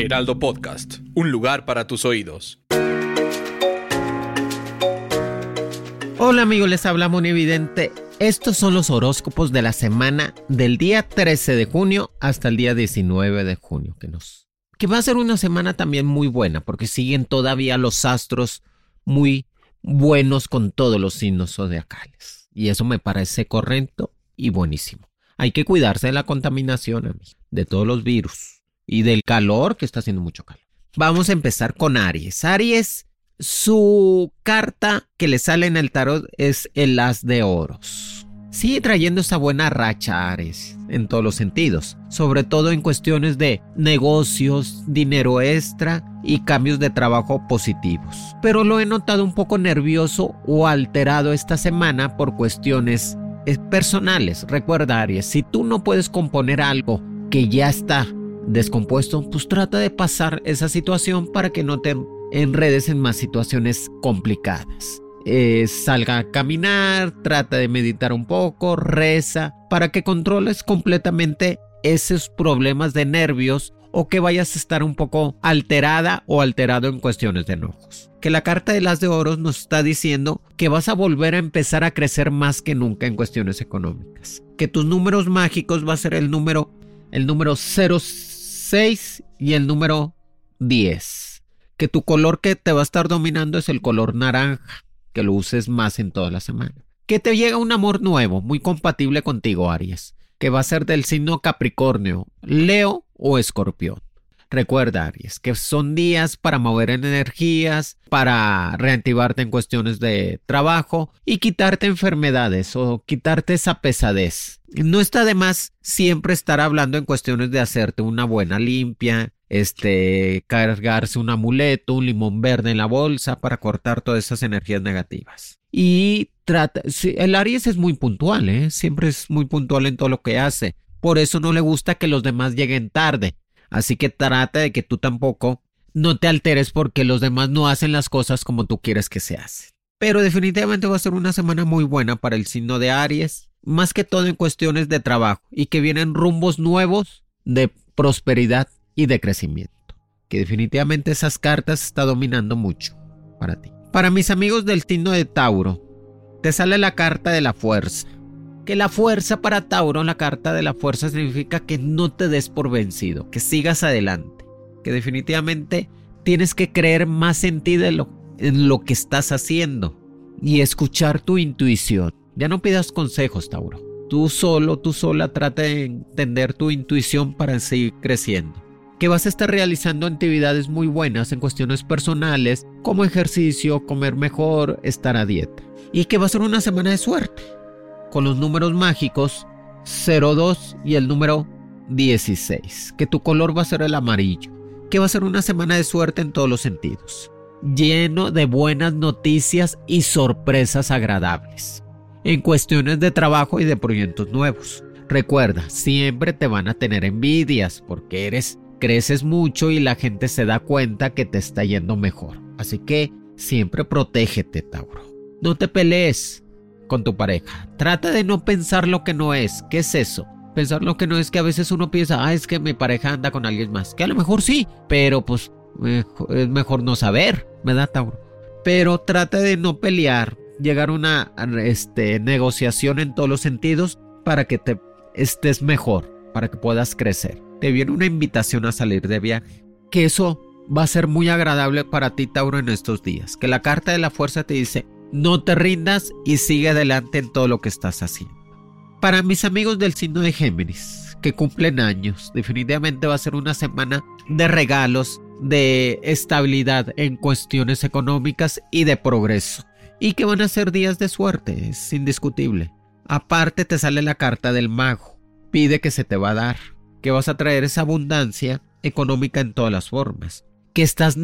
Heraldo Podcast, un lugar para tus oídos. Hola amigos, les habla Evidente. Estos son los horóscopos de la semana del día 13 de junio hasta el día 19 de junio, que nos que va a ser una semana también muy buena porque siguen todavía los astros muy buenos con todos los signos zodiacales. Y eso me parece correcto y buenísimo. Hay que cuidarse de la contaminación, de todos los virus y del calor, que está haciendo mucho calor. Vamos a empezar con Aries. Aries, su carta que le sale en el tarot es el as de oros. Sigue trayendo esa buena racha, Ares, en todos los sentidos, sobre todo en cuestiones de negocios, dinero extra y cambios de trabajo positivos. Pero lo he notado un poco nervioso o alterado esta semana por cuestiones eh, personales. Recuerda, Aries, si tú no puedes componer algo que ya está descompuesto, pues trata de pasar esa situación para que no te enredes en más situaciones complicadas. Eh, salga a caminar, trata de meditar un poco, reza, para que controles completamente esos problemas de nervios o que vayas a estar un poco alterada o alterado en cuestiones de enojos. Que la carta de las de oros nos está diciendo que vas a volver a empezar a crecer más que nunca en cuestiones económicas. Que tus números mágicos va a ser el número el número 06 y el número 10. Que tu color que te va a estar dominando es el color naranja que lo uses más en toda la semana. Que te llega un amor nuevo, muy compatible contigo, Aries, que va a ser del signo Capricornio, Leo o Escorpión. Recuerda, Aries, que son días para mover energías, para reactivarte en cuestiones de trabajo y quitarte enfermedades o quitarte esa pesadez. No está de más siempre estar hablando en cuestiones de hacerte una buena limpia, este, cargarse un amuleto, un limón verde en la bolsa para cortar todas esas energías negativas. Y trata, el Aries es muy puntual, ¿eh? siempre es muy puntual en todo lo que hace. Por eso no le gusta que los demás lleguen tarde. Así que trata de que tú tampoco no te alteres porque los demás no hacen las cosas como tú quieres que se hacen. Pero definitivamente va a ser una semana muy buena para el signo de Aries, más que todo en cuestiones de trabajo y que vienen rumbos nuevos de prosperidad y de crecimiento. Que definitivamente esas cartas está dominando mucho para ti. Para mis amigos del signo de Tauro, te sale la carta de la fuerza. Que la fuerza para Tauro, la carta de la fuerza significa que no te des por vencido, que sigas adelante. Que definitivamente tienes que creer más en ti de lo, en lo que estás haciendo y escuchar tu intuición. Ya no pidas consejos, Tauro. Tú solo, tú sola trata de entender tu intuición para seguir creciendo que vas a estar realizando actividades muy buenas en cuestiones personales, como ejercicio, comer mejor, estar a dieta. Y que va a ser una semana de suerte, con los números mágicos 02 y el número 16, que tu color va a ser el amarillo, que va a ser una semana de suerte en todos los sentidos, lleno de buenas noticias y sorpresas agradables, en cuestiones de trabajo y de proyectos nuevos. Recuerda, siempre te van a tener envidias porque eres creces mucho y la gente se da cuenta que te está yendo mejor. Así que siempre protégete, Tauro. No te pelees con tu pareja. Trata de no pensar lo que no es. ¿Qué es eso? Pensar lo que no es que a veces uno piensa, ah, es que mi pareja anda con alguien más. Que a lo mejor sí, pero pues es mejor no saber, ¿verdad, Tauro? Pero trata de no pelear, llegar a una este, negociación en todos los sentidos para que te estés mejor, para que puedas crecer te viene una invitación a salir de viaje. Que eso va a ser muy agradable para ti, Tauro, en estos días. Que la carta de la fuerza te dice, no te rindas y sigue adelante en todo lo que estás haciendo. Para mis amigos del signo de Géminis, que cumplen años, definitivamente va a ser una semana de regalos, de estabilidad en cuestiones económicas y de progreso. Y que van a ser días de suerte, es indiscutible. Aparte te sale la carta del mago pide que se te va a dar, que vas a traer esa abundancia económica en todas las formas, que estás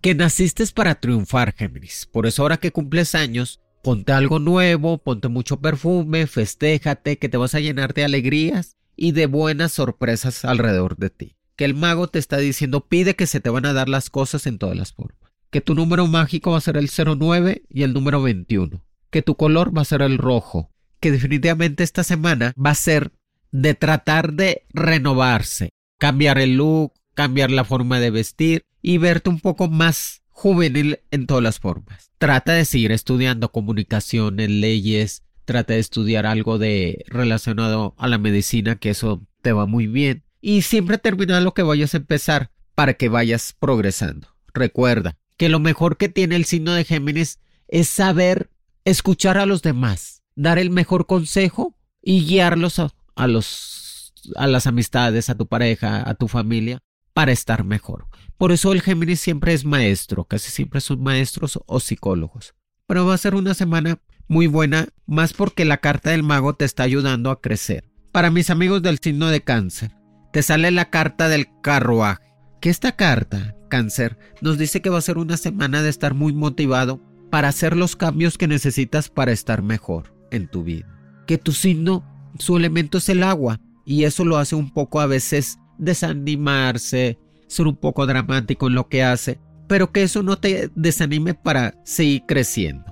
que naciste para triunfar, Géminis. Por eso ahora que cumples años, ponte algo nuevo, ponte mucho perfume, festéjate, que te vas a llenar de alegrías y de buenas sorpresas alrededor de ti. Que el mago te está diciendo pide que se te van a dar las cosas en todas las formas. Que tu número mágico va a ser el 09 y el número 21. Que tu color va a ser el rojo. Que definitivamente esta semana va a ser de tratar de renovarse, cambiar el look, cambiar la forma de vestir y verte un poco más juvenil en todas las formas. Trata de seguir estudiando comunicaciones, leyes, trata de estudiar algo de relacionado a la medicina, que eso te va muy bien. Y siempre termina lo que vayas a empezar para que vayas progresando. Recuerda que lo mejor que tiene el signo de Géminis es saber escuchar a los demás, dar el mejor consejo y guiarlos a, los a las amistades, a tu pareja, a tu familia para estar mejor. Por eso el Géminis siempre es maestro, casi siempre son maestros o psicólogos. Pero va a ser una semana muy buena, más porque la carta del mago te está ayudando a crecer. Para mis amigos del signo de cáncer, te sale la carta del carruaje. Que esta carta, cáncer, nos dice que va a ser una semana de estar muy motivado para hacer los cambios que necesitas para estar mejor en tu vida. Que tu signo, su elemento es el agua, y eso lo hace un poco a veces desanimarse, ser un poco dramático en lo que hace, pero que eso no te desanime para seguir creciendo.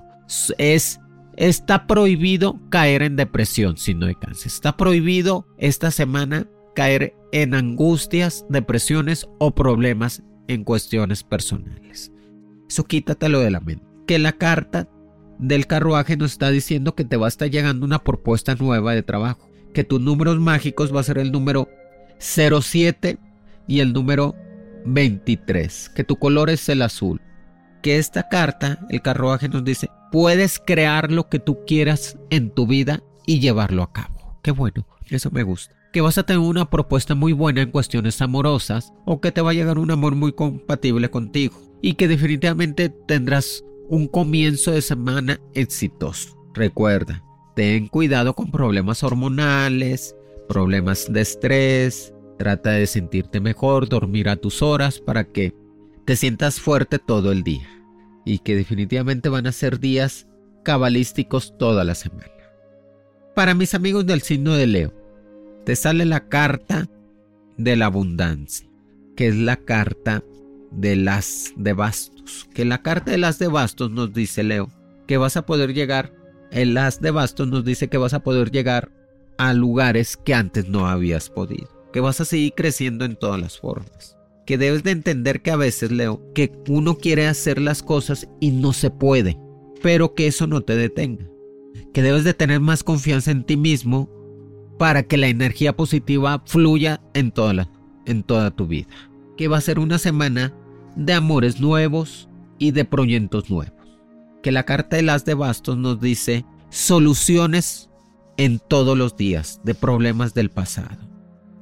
Es está prohibido caer en depresión si no hay cáncer. Está prohibido esta semana caer en angustias, depresiones o problemas en cuestiones personales. Eso quítatelo de la mente. Que la carta del carruaje nos está diciendo que te va a estar llegando una propuesta nueva de trabajo. Que tus números mágicos va a ser el número 07 y el número 23, que tu color es el azul. Que esta carta, el carruaje nos dice, puedes crear lo que tú quieras en tu vida y llevarlo a cabo. Qué bueno, eso me gusta. Que vas a tener una propuesta muy buena en cuestiones amorosas o que te va a llegar un amor muy compatible contigo y que definitivamente tendrás un comienzo de semana exitoso. Recuerda, ten cuidado con problemas hormonales, problemas de estrés, trata de sentirte mejor, dormir a tus horas para que te sientas fuerte todo el día y que definitivamente van a ser días cabalísticos toda la semana. Para mis amigos del signo de Leo, te sale la carta de la abundancia, que es la carta de las de bastos, que la carta de las de bastos nos dice Leo que vas a poder llegar, el las de bastos nos dice que vas a poder llegar a lugares que antes no habías podido, que vas a seguir creciendo en todas las formas, que debes de entender que a veces, Leo, que uno quiere hacer las cosas y no se puede, pero que eso no te detenga, que debes de tener más confianza en ti mismo para que la energía positiva fluya en toda, en toda tu vida, que va a ser una semana de amores nuevos y de proyectos nuevos, que la carta de las de bastos nos dice soluciones en todos los días de problemas del pasado.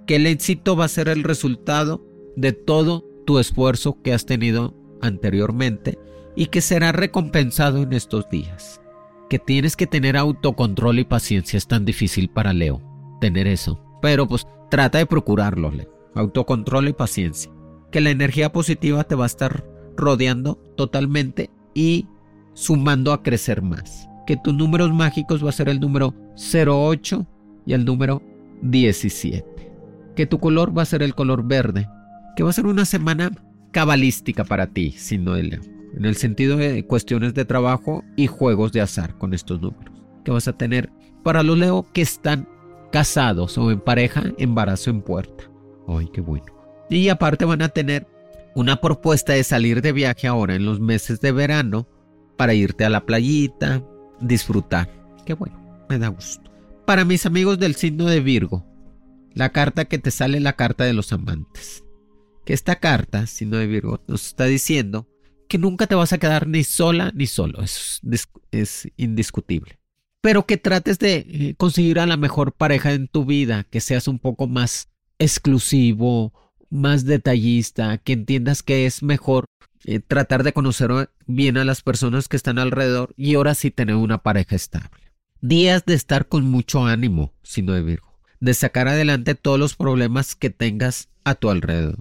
Que el éxito va a ser el resultado de todo tu esfuerzo que has tenido anteriormente y que será recompensado en estos días. Que tienes que tener autocontrol y paciencia es tan difícil para Leo tener eso. Pero pues trata de procurarlo, Leo. Autocontrol y paciencia. Que la energía positiva te va a estar rodeando totalmente y sumando a crecer más que tus números mágicos va a ser el número 08 y el número 17. Que tu color va a ser el color verde. Que va a ser una semana cabalística para ti, no de Leo. En el sentido de cuestiones de trabajo y juegos de azar con estos números. Que vas a tener para los Leo que están casados o en pareja, embarazo en puerta. Ay, qué bueno. Y aparte van a tener una propuesta de salir de viaje ahora en los meses de verano para irte a la playita, disfrutar. Qué bueno, me da gusto. Para mis amigos del signo de Virgo, la carta que te sale la carta de los amantes. Que esta carta, signo de Virgo, nos está diciendo que nunca te vas a quedar ni sola ni solo. Es, es indiscutible. Pero que trates de eh, conseguir a la mejor pareja en tu vida, que seas un poco más exclusivo, más detallista, que entiendas que es mejor eh, tratar de conocer bien a las personas que están alrededor y ahora sí tener una pareja estable. Días de estar con mucho ánimo, sino de Virgo. de sacar adelante todos los problemas que tengas a tu alrededor.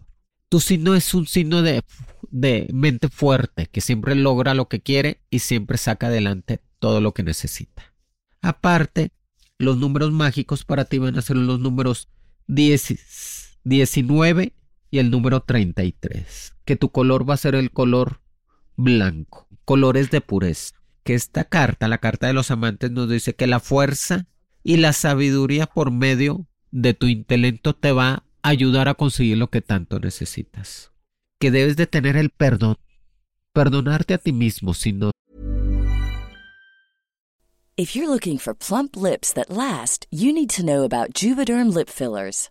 Tu signo es un signo de, de mente fuerte, que siempre logra lo que quiere y siempre saca adelante todo lo que necesita. Aparte, los números mágicos para ti van a ser los números 10, 19 y el número 33, que tu color va a ser el color blanco, colores de pureza. Que esta carta, la carta de los amantes, nos dice que la fuerza y la sabiduría por medio de tu intelecto te va a ayudar a conseguir lo que tanto necesitas. Que debes de tener el perdón, perdonarte a ti mismo si no If you're looking for plump lips that last, you need to know about Juvederm lip fillers.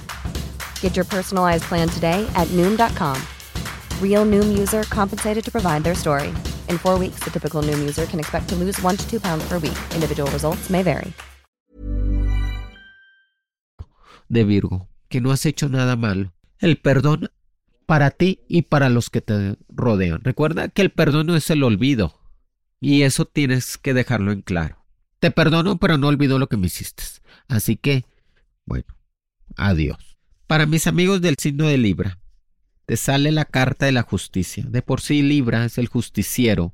Get your personalized plan today at Noom.com. Real Noom user compensated to provide their story. In four weeks, the typical Noom user can expect to lose one to two pounds per week. Individual results may vary. De Virgo, que no has hecho nada malo. El perdón para ti y para los que te rodean. Recuerda que el perdón no es el olvido. Y eso tienes que dejarlo en claro. Te perdono, pero no olvido lo que me hiciste. Así que, bueno, adiós. Para mis amigos del signo de Libra, te sale la carta de la justicia. De por sí Libra es el justiciero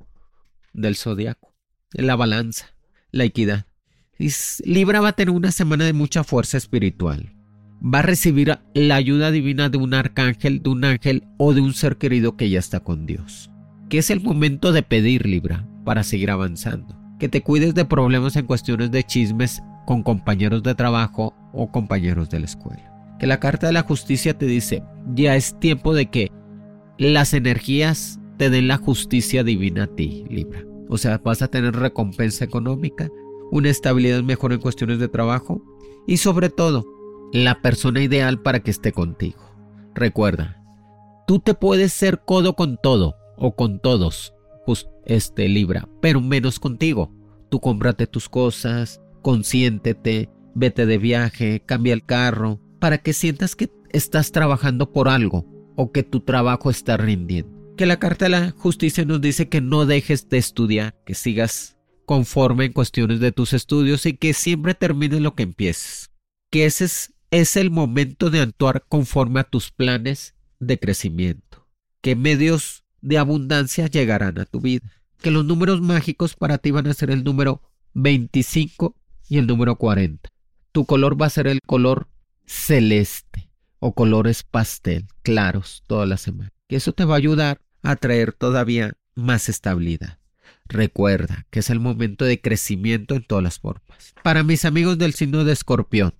del zodiaco, la balanza, la equidad. Y Libra va a tener una semana de mucha fuerza espiritual. Va a recibir la ayuda divina de un arcángel, de un ángel o de un ser querido que ya está con Dios. Que es el momento de pedir Libra para seguir avanzando. Que te cuides de problemas en cuestiones de chismes con compañeros de trabajo o compañeros de la escuela. Que la carta de la justicia te dice, ya es tiempo de que las energías te den la justicia divina a ti, Libra. O sea, vas a tener recompensa económica, una estabilidad mejor en cuestiones de trabajo y sobre todo, la persona ideal para que esté contigo. Recuerda, tú te puedes ser codo con todo o con todos, este Libra, pero menos contigo. Tú cómprate tus cosas, consiéntete, vete de viaje, cambia el carro, para que sientas que estás trabajando por algo o que tu trabajo está rindiendo. Que la carta de la justicia nos dice que no dejes de estudiar, que sigas conforme en cuestiones de tus estudios y que siempre termines lo que empieces. Que ese es, el momento de actuar conforme a tus planes de crecimiento. Que medios de abundancia llegarán a tu vida. Que los números mágicos para ti van a ser el número 25 y el número 40. Tu color va a ser el color celeste o colores pastel claros toda la semana. Que eso te va a ayudar a traer todavía más estabilidad. Recuerda que es el momento de crecimiento en todas las formas. Para mis amigos del signo de escorpión,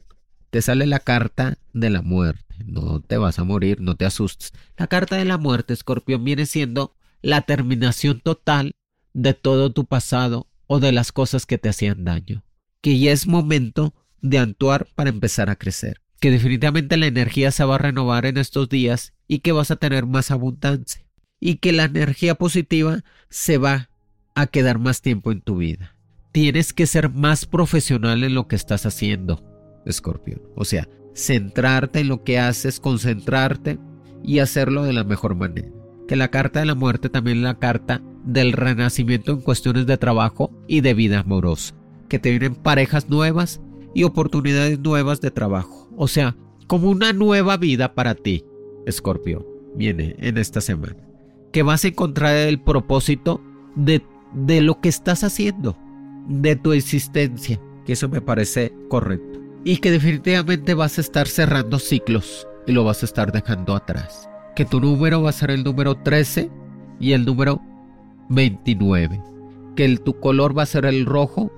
te sale la carta de la muerte. No te vas a morir, no te asustes. La carta de la muerte, escorpión, viene siendo la terminación total de todo tu pasado o de las cosas que te hacían daño. Que ya es momento de actuar para empezar a crecer. Que definitivamente la energía se va a renovar en estos días y que vas a tener más abundancia. Y que la energía positiva se va a quedar más tiempo en tu vida. Tienes que ser más profesional en lo que estás haciendo, escorpión. O sea, centrarte en lo que haces, concentrarte y hacerlo de la mejor manera. Que la carta de la muerte también es la carta del renacimiento en cuestiones de trabajo y de vida amorosa. Que te vienen parejas nuevas y oportunidades nuevas de trabajo. O sea, como una nueva vida para ti, escorpión, viene en esta semana. Que vas a encontrar el propósito de, de lo que estás haciendo, de tu existencia. Que eso me parece correcto. Y que definitivamente vas a estar cerrando ciclos y lo vas a estar dejando atrás. Que tu número va a ser el número 13 y el número 29. Que el, tu color va a ser el rojo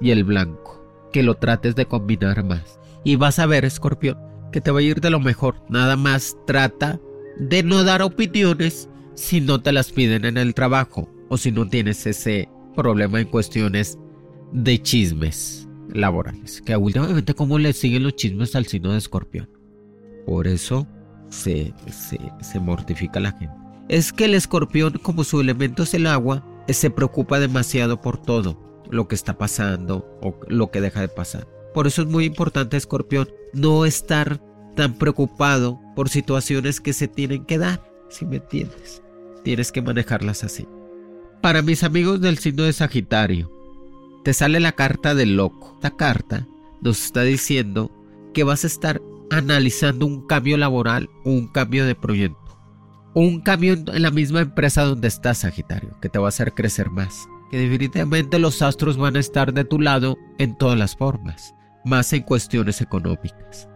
y el blanco. Que lo trates de combinar más. Y vas a ver, escorpión, que te va a ir de lo mejor. Nada más trata de no dar opiniones si no te las piden en el trabajo o si no tienes ese problema en cuestiones de chismes laborales. Que últimamente cómo le siguen los chismes al signo de escorpión. Por eso se, se, mortifica la gente. Es que el escorpión, como su elemento es el agua, se preocupa demasiado por todo lo que está pasando o lo que deja de pasar. Por eso es muy importante, escorpión, no estar tan preocupado por situaciones que se tienen que dar, si me entiendes. Tienes que manejarlas así. Para mis amigos del signo de Sagitario, te sale la carta del loco. Esta carta nos está diciendo que vas a estar analizando un cambio laboral o un cambio de proyecto. Un cambio en la misma empresa donde estás, Sagitario, que te va a hacer crecer más. Que definitivamente los astros van a estar de tu lado en todas las formas, más en cuestiones económicas.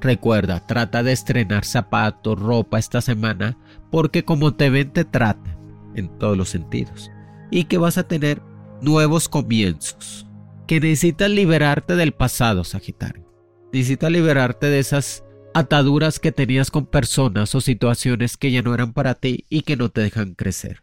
Recuerda, trata de estrenar zapatos, ropa esta semana, porque como te ven te tratan en todos los sentidos. Y que vas a tener nuevos comienzos. Que necesitas liberarte del pasado, Sagitario. Necesitas liberarte de esas ataduras que tenías con personas o situaciones que ya no eran para ti y que no te dejan crecer.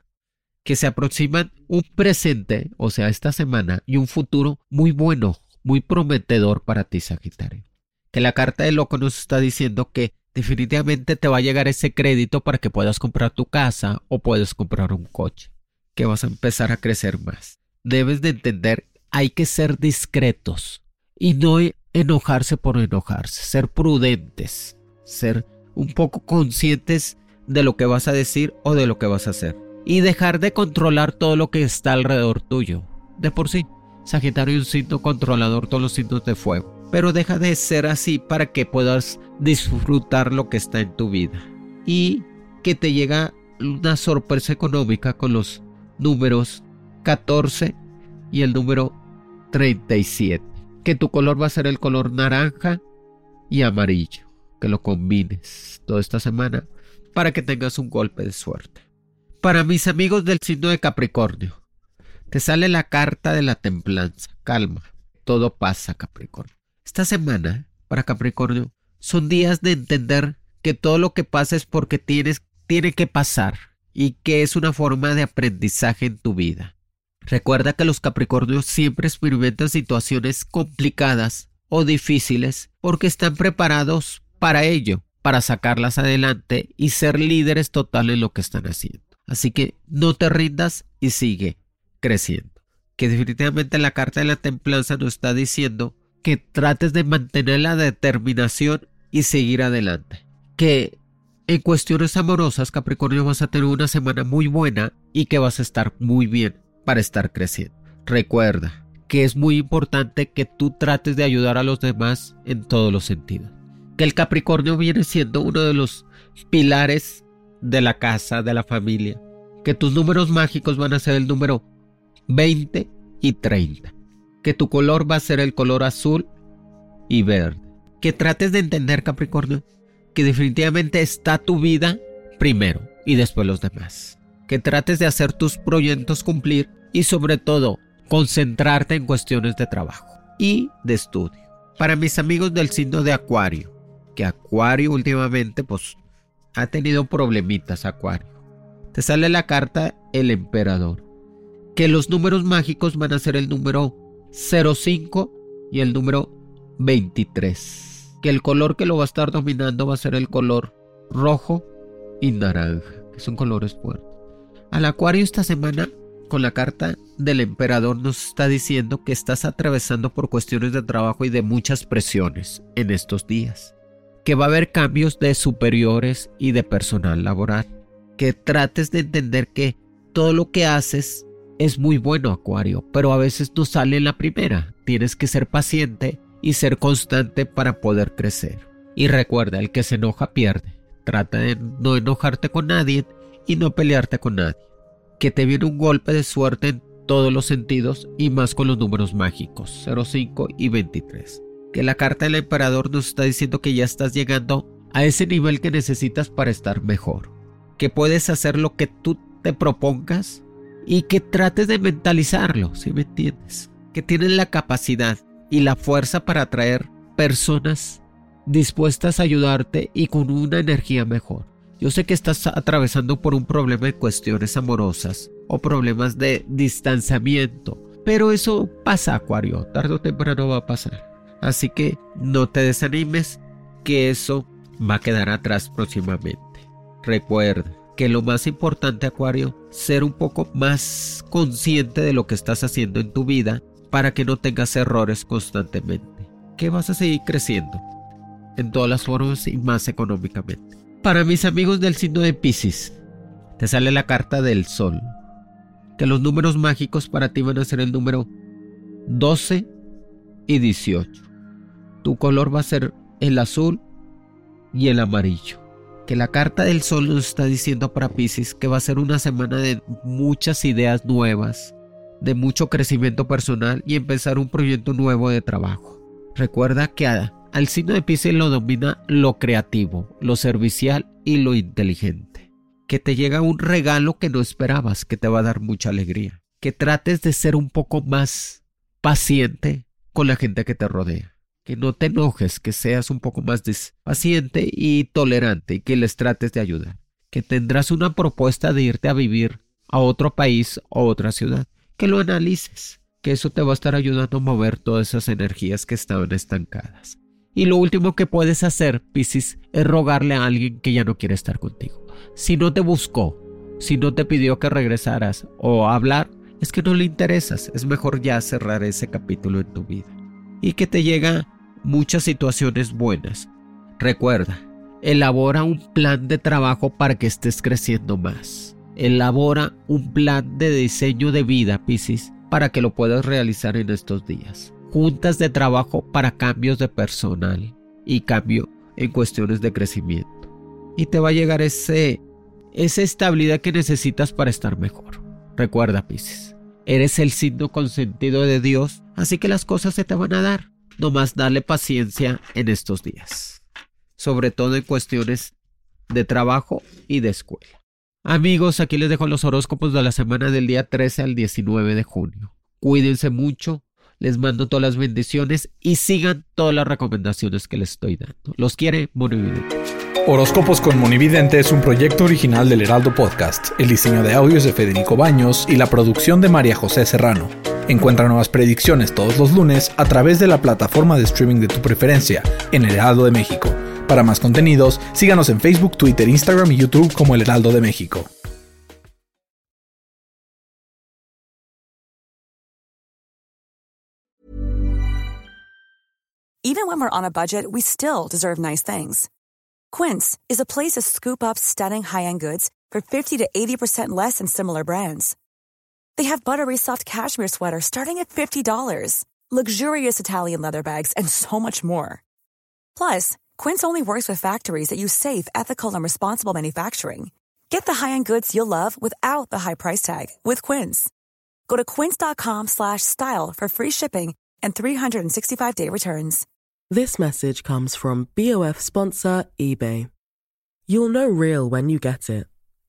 Que se aproximan un presente, o sea, esta semana, y un futuro muy bueno, muy prometedor para ti, Sagitario. Que la carta de loco nos está diciendo que definitivamente te va a llegar ese crédito para que puedas comprar tu casa o puedas comprar un coche. Que vas a empezar a crecer más. Debes de entender, hay que ser discretos y no enojarse por enojarse, ser prudentes, ser un poco conscientes de lo que vas a decir o de lo que vas a hacer. Y dejar de controlar todo lo que está alrededor tuyo. De por sí, Sagitario es un signo controlador, todos los signos de fuego. Pero deja de ser así para que puedas disfrutar lo que está en tu vida. Y que te llega una sorpresa económica con los números 14 y el número 37 que tu color va a ser el color naranja y amarillo. Que lo combines toda esta semana para que tengas un golpe de suerte. Para mis amigos del signo de Capricornio, te sale la carta de la templanza. Calma, todo pasa, Capricornio. Esta semana, para Capricornio, son días de entender que todo lo que pasa es porque tienes, tiene que pasar y que es una forma de aprendizaje en tu vida. Recuerda que los Capricornios siempre experimentan situaciones complicadas o difíciles porque están preparados para ello, para sacarlas adelante y ser líderes total en lo que están haciendo. Así que no te rindas y sigue creciendo. Que definitivamente la carta de la templanza nos está diciendo que trates de mantener la determinación y seguir adelante. Que en cuestiones amorosas, Capricornio, vas a tener una semana muy buena y que vas a estar muy bien para estar creciendo. Recuerda que es muy importante que tú trates de ayudar a los demás en todos los sentidos. Que el Capricornio viene siendo uno de los pilares de la casa, de la familia. Que tus números mágicos van a ser el número 20 y 30. Que tu color va a ser el color azul y verde. Que trates de entender, Capricornio, que definitivamente está tu vida primero y después los demás. Que trates de hacer tus proyectos cumplir y sobre todo concentrarte en cuestiones de trabajo y de estudio. Para mis amigos del signo de Acuario, que Acuario últimamente pues ha tenido problemitas Acuario. Te sale la carta el emperador, que los números mágicos van a ser el número 05 y el número 23. Que el color que lo va a estar dominando va a ser el color rojo y naranja, que son colores fuertes. Al acuario esta semana, con la carta del emperador, nos está diciendo que estás atravesando por cuestiones de trabajo y de muchas presiones en estos días. Que va a haber cambios de superiores y de personal laboral. Que trates de entender que todo lo que haces es muy bueno, Acuario, pero a veces no sale en la primera. Tienes que ser paciente y ser constante para poder crecer. Y recuerda, el que se enoja pierde. Trata de no enojarte con nadie y no pelearte con nadie. Que te viene un golpe de suerte en todos los sentidos y más con los números mágicos 05 y 23. Que la carta del emperador nos está diciendo que ya estás llegando a ese nivel que necesitas para estar mejor. Que puedes hacer lo que tú te propongas y que trates de mentalizarlo, si me entiendes. Que tienes la capacidad y la fuerza para atraer personas dispuestas a ayudarte y con una energía mejor. Yo sé que estás atravesando por un problema de cuestiones amorosas o problemas de distanciamiento, pero eso pasa, Acuario, tarde o temprano va a pasar. Así que no te desanimes, que eso va a quedar atrás próximamente. Recuerda, que lo más importante, Acuario, ser un poco más consciente de lo que estás haciendo en tu vida para que no tengas errores constantemente. Que vas a seguir creciendo en todas las formas y más económicamente. Para mis amigos del signo de Pisces, te sale la carta del sol. Que los números mágicos para ti van a ser el número 12 y 18. Tu color va a ser el azul y el amarillo que la carta del sol nos está diciendo para Pisces que va a ser una semana de muchas ideas nuevas, de mucho crecimiento personal y empezar un proyecto nuevo de trabajo. Recuerda que al signo de Pisces lo domina lo creativo, lo servicial y lo inteligente. Que te llega un regalo que no esperabas, que te va a dar mucha alegría. Que trates de ser un poco más paciente con la gente que te rodea que no te enojes, que seas un poco más paciente y tolerante y que les trates de ayudar. Que tendrás una propuesta de irte a vivir a otro país o otra ciudad. Que lo analices, que eso te va a estar ayudando a mover todas esas energías que estaban estancadas. Y lo último que puedes hacer, Piscis, es rogarle a alguien que ya no quiere estar contigo. Si no te buscó, si no te pidió que regresaras o hablar, es que no le interesas. Es mejor ya cerrar ese capítulo en tu vida. Y que te llega muchas situaciones buenas. Recuerda, elabora un plan de trabajo para que estés creciendo más. Elabora un plan de diseño de vida, Piscis, para que lo puedas realizar en estos días. Juntas de trabajo para cambios de personal y cambio en cuestiones de crecimiento. Y te va a llegar ese, esa estabilidad que necesitas para estar mejor. Recuerda, Piscis, eres el signo consentido de Dios, así que las cosas se te van a dar nomás darle paciencia en estos días, sobre todo en cuestiones de trabajo y de escuela. Amigos, aquí les dejo los horóscopos de la semana del día 13 al 19 de junio. Cuídense mucho, les mando todas las bendiciones y sigan todas las recomendaciones que les estoy dando. Los quiere Monividente. Horóscopos con Monividente es un proyecto original del Heraldo Podcast. El diseño de audios de Federico Baños y la producción de María José Serrano. Encuentra nuevas predicciones todos los lunes a través de la plataforma de streaming de tu preferencia en El Heraldo de México. Para más contenidos, síganos en Facebook, Twitter, Instagram y YouTube como El Heraldo de México. Even when we're on a budget, we still deserve nice things. Quince is a place to scoop up stunning high-end goods for 50 to 80% less than similar brands. They have buttery soft cashmere sweaters starting at $50, luxurious Italian leather bags, and so much more. Plus, Quince only works with factories that use safe, ethical, and responsible manufacturing. Get the high-end goods you'll love without the high price tag with Quince. Go to quince.com/style for free shipping and 365-day returns. This message comes from BOF sponsor eBay. You'll know real when you get it.